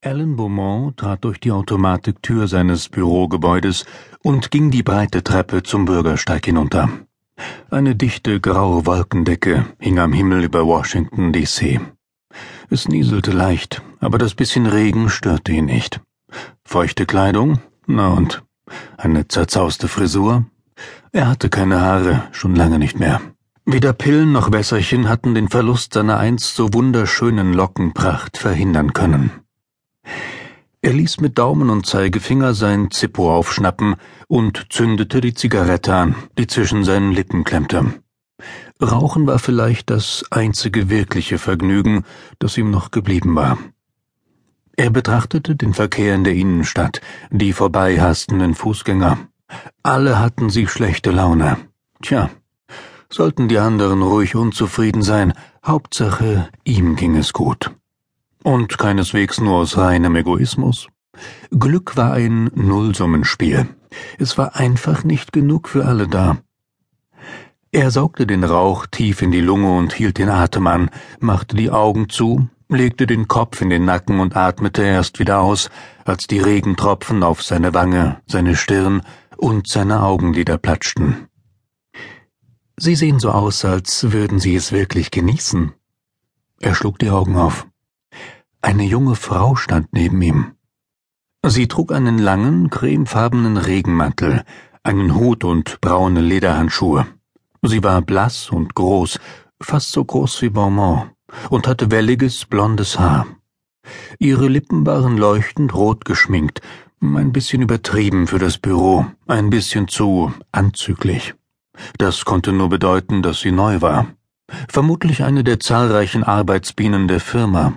Alan Beaumont trat durch die Automatiktür seines Bürogebäudes und ging die breite Treppe zum Bürgersteig hinunter. Eine dichte graue Wolkendecke hing am Himmel über Washington, D.C. Es nieselte leicht, aber das bisschen Regen störte ihn nicht. Feuchte Kleidung? Na und? Eine zerzauste Frisur? Er hatte keine Haare, schon lange nicht mehr. Weder Pillen noch Wässerchen hatten den Verlust seiner einst so wunderschönen Lockenpracht verhindern können. Er ließ mit Daumen und Zeigefinger sein Zippo aufschnappen und zündete die Zigarette an, die zwischen seinen Lippen klemmte. Rauchen war vielleicht das einzige wirkliche Vergnügen, das ihm noch geblieben war. Er betrachtete den Verkehr in der Innenstadt, die vorbeihastenden Fußgänger. Alle hatten sie schlechte Laune. Tja, sollten die anderen ruhig unzufrieden sein, Hauptsache ihm ging es gut. Und keineswegs nur aus reinem Egoismus. Glück war ein Nullsummenspiel. Es war einfach nicht genug für alle da. Er saugte den Rauch tief in die Lunge und hielt den Atem an, machte die Augen zu, legte den Kopf in den Nacken und atmete erst wieder aus, als die Regentropfen auf seine Wange, seine Stirn und seine Augenlider platschten. Sie sehen so aus, als würden Sie es wirklich genießen. Er schlug die Augen auf. Eine junge Frau stand neben ihm. Sie trug einen langen, cremefarbenen Regenmantel, einen Hut und braune Lederhandschuhe. Sie war blass und groß, fast so groß wie Beaumont, und hatte welliges, blondes Haar. Ihre Lippen waren leuchtend rot geschminkt, ein bisschen übertrieben für das Büro, ein bisschen zu anzüglich. Das konnte nur bedeuten, dass sie neu war. Vermutlich eine der zahlreichen Arbeitsbienen der Firma.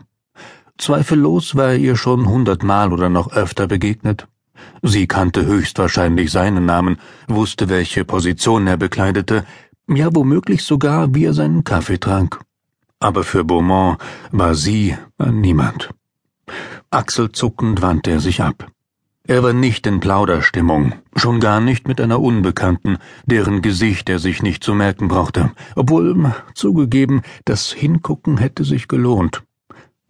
Zweifellos war er ihr schon hundertmal oder noch öfter begegnet. Sie kannte höchstwahrscheinlich seinen Namen, wusste, welche Position er bekleidete, ja womöglich sogar, wie er seinen Kaffee trank. Aber für Beaumont war sie niemand. Achselzuckend wandte er sich ab. Er war nicht in Plauderstimmung, schon gar nicht mit einer Unbekannten, deren Gesicht er sich nicht zu merken brauchte, obwohl, zugegeben, das Hingucken hätte sich gelohnt.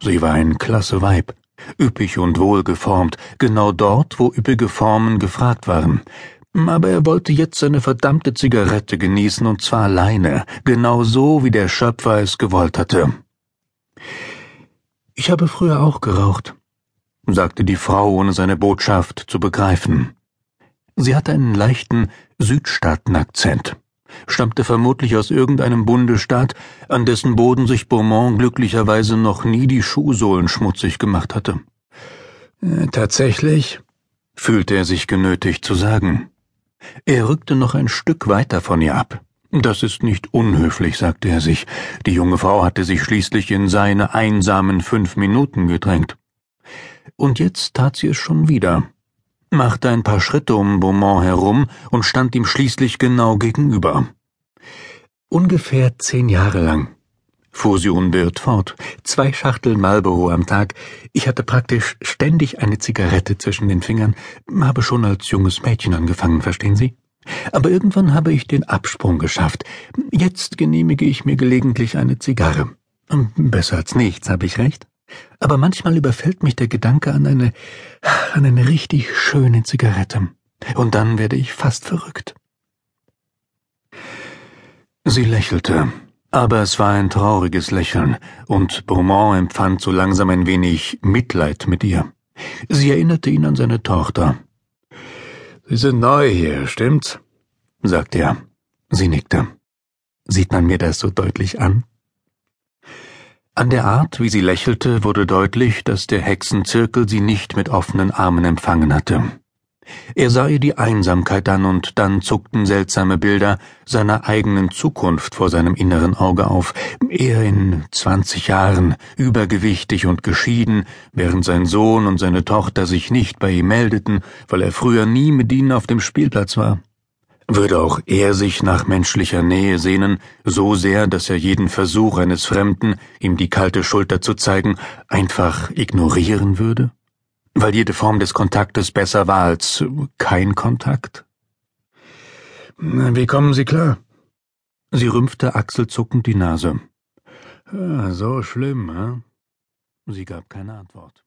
Sie war ein klasse Weib, üppig und wohlgeformt, genau dort, wo üppige Formen gefragt waren. Aber er wollte jetzt seine verdammte Zigarette genießen, und zwar alleine, genau so, wie der Schöpfer es gewollt hatte. Ich habe früher auch geraucht, sagte die Frau, ohne seine Botschaft zu begreifen. Sie hatte einen leichten Südstaatenakzent stammte vermutlich aus irgendeinem Bundesstaat, an dessen Boden sich Beaumont glücklicherweise noch nie die Schuhsohlen schmutzig gemacht hatte. Äh, tatsächlich, fühlte er sich genötigt zu sagen. Er rückte noch ein Stück weiter von ihr ab. Das ist nicht unhöflich, sagte er sich. Die junge Frau hatte sich schließlich in seine einsamen fünf Minuten gedrängt. Und jetzt tat sie es schon wieder machte ein paar Schritte um Beaumont herum und stand ihm schließlich genau gegenüber. Ungefähr zehn Jahre lang, fuhr sie unbeirrt fort, zwei Schachteln Marlboro am Tag, ich hatte praktisch ständig eine Zigarette zwischen den Fingern, habe schon als junges Mädchen angefangen, verstehen Sie? Aber irgendwann habe ich den Absprung geschafft. Jetzt genehmige ich mir gelegentlich eine Zigarre. Besser als nichts, habe ich recht? Aber manchmal überfällt mich der Gedanke an eine, an eine richtig schöne Zigarette. Und dann werde ich fast verrückt. Sie lächelte, aber es war ein trauriges Lächeln, und Beaumont empfand so langsam ein wenig Mitleid mit ihr. Sie erinnerte ihn an seine Tochter. Sie sind neu hier, stimmt's? sagte er. Sie nickte. Sieht man mir das so deutlich an? An der Art, wie sie lächelte, wurde deutlich, dass der Hexenzirkel sie nicht mit offenen Armen empfangen hatte. Er sah ihr die Einsamkeit an, und dann zuckten seltsame Bilder seiner eigenen Zukunft vor seinem inneren Auge auf. Er in zwanzig Jahren, übergewichtig und geschieden, während sein Sohn und seine Tochter sich nicht bei ihm meldeten, weil er früher nie mit ihnen auf dem Spielplatz war. Würde auch er sich nach menschlicher Nähe sehnen, so sehr, dass er jeden Versuch eines Fremden, ihm die kalte Schulter zu zeigen, einfach ignorieren würde? Weil jede Form des Kontaktes besser war als kein Kontakt? Wie kommen Sie klar? Sie rümpfte achselzuckend die Nase. Ah, so schlimm, hm? Sie gab keine Antwort.